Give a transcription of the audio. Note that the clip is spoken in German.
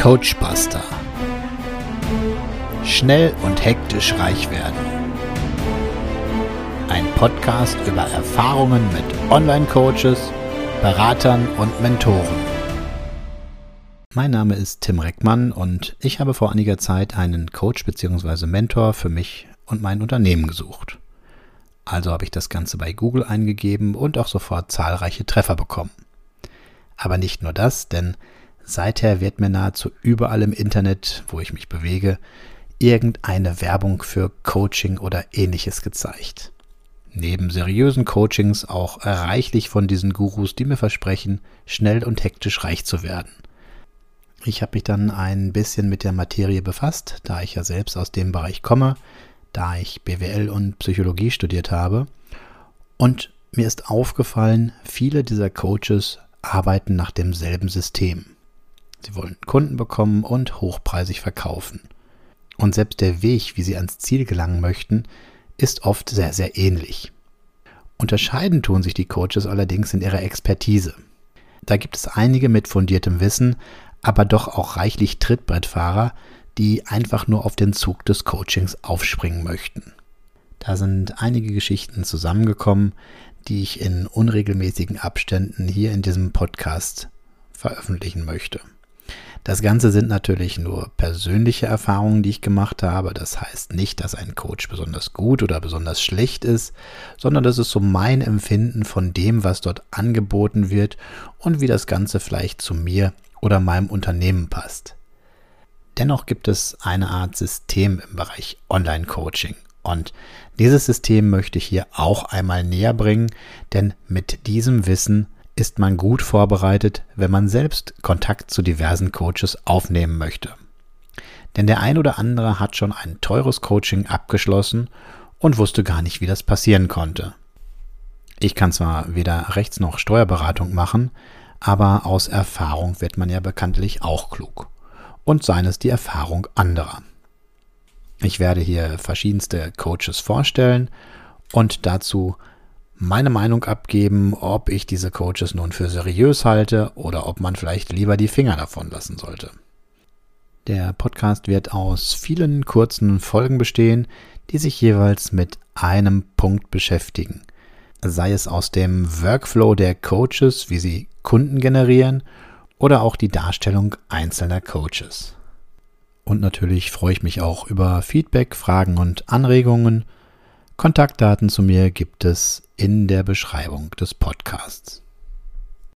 Coachbuster. Schnell und hektisch reich werden. Ein Podcast über Erfahrungen mit Online-Coaches, Beratern und Mentoren. Mein Name ist Tim Reckmann und ich habe vor einiger Zeit einen Coach bzw. Mentor für mich und mein Unternehmen gesucht. Also habe ich das Ganze bei Google eingegeben und auch sofort zahlreiche Treffer bekommen. Aber nicht nur das, denn seither wird mir nahezu überall im Internet, wo ich mich bewege, irgendeine Werbung für Coaching oder ähnliches gezeigt. Neben seriösen Coachings auch reichlich von diesen Gurus, die mir versprechen, schnell und hektisch reich zu werden. Ich habe mich dann ein bisschen mit der Materie befasst, da ich ja selbst aus dem Bereich komme, da ich BWL und Psychologie studiert habe. Und mir ist aufgefallen, viele dieser Coaches arbeiten nach demselben System. Sie wollen Kunden bekommen und hochpreisig verkaufen. Und selbst der Weg, wie sie ans Ziel gelangen möchten, ist oft sehr, sehr ähnlich. Unterscheiden tun sich die Coaches allerdings in ihrer Expertise. Da gibt es einige mit fundiertem Wissen, aber doch auch reichlich Trittbrettfahrer, die einfach nur auf den Zug des Coachings aufspringen möchten. Da sind einige Geschichten zusammengekommen, die ich in unregelmäßigen Abständen hier in diesem Podcast veröffentlichen möchte. Das Ganze sind natürlich nur persönliche Erfahrungen, die ich gemacht habe. Das heißt nicht, dass ein Coach besonders gut oder besonders schlecht ist, sondern das ist so mein Empfinden von dem, was dort angeboten wird und wie das Ganze vielleicht zu mir oder meinem Unternehmen passt. Dennoch gibt es eine Art System im Bereich Online-Coaching. Und dieses System möchte ich hier auch einmal näher bringen, denn mit diesem Wissen ist man gut vorbereitet, wenn man selbst Kontakt zu diversen Coaches aufnehmen möchte. Denn der ein oder andere hat schon ein teures Coaching abgeschlossen und wusste gar nicht, wie das passieren konnte. Ich kann zwar weder Rechts- noch Steuerberatung machen, aber aus Erfahrung wird man ja bekanntlich auch klug und seien es die Erfahrung anderer. Ich werde hier verschiedenste Coaches vorstellen und dazu meine Meinung abgeben, ob ich diese Coaches nun für seriös halte oder ob man vielleicht lieber die Finger davon lassen sollte. Der Podcast wird aus vielen kurzen Folgen bestehen, die sich jeweils mit einem Punkt beschäftigen. Sei es aus dem Workflow der Coaches, wie sie Kunden generieren oder auch die Darstellung einzelner Coaches. Und natürlich freue ich mich auch über Feedback, Fragen und Anregungen. Kontaktdaten zu mir gibt es in der Beschreibung des Podcasts.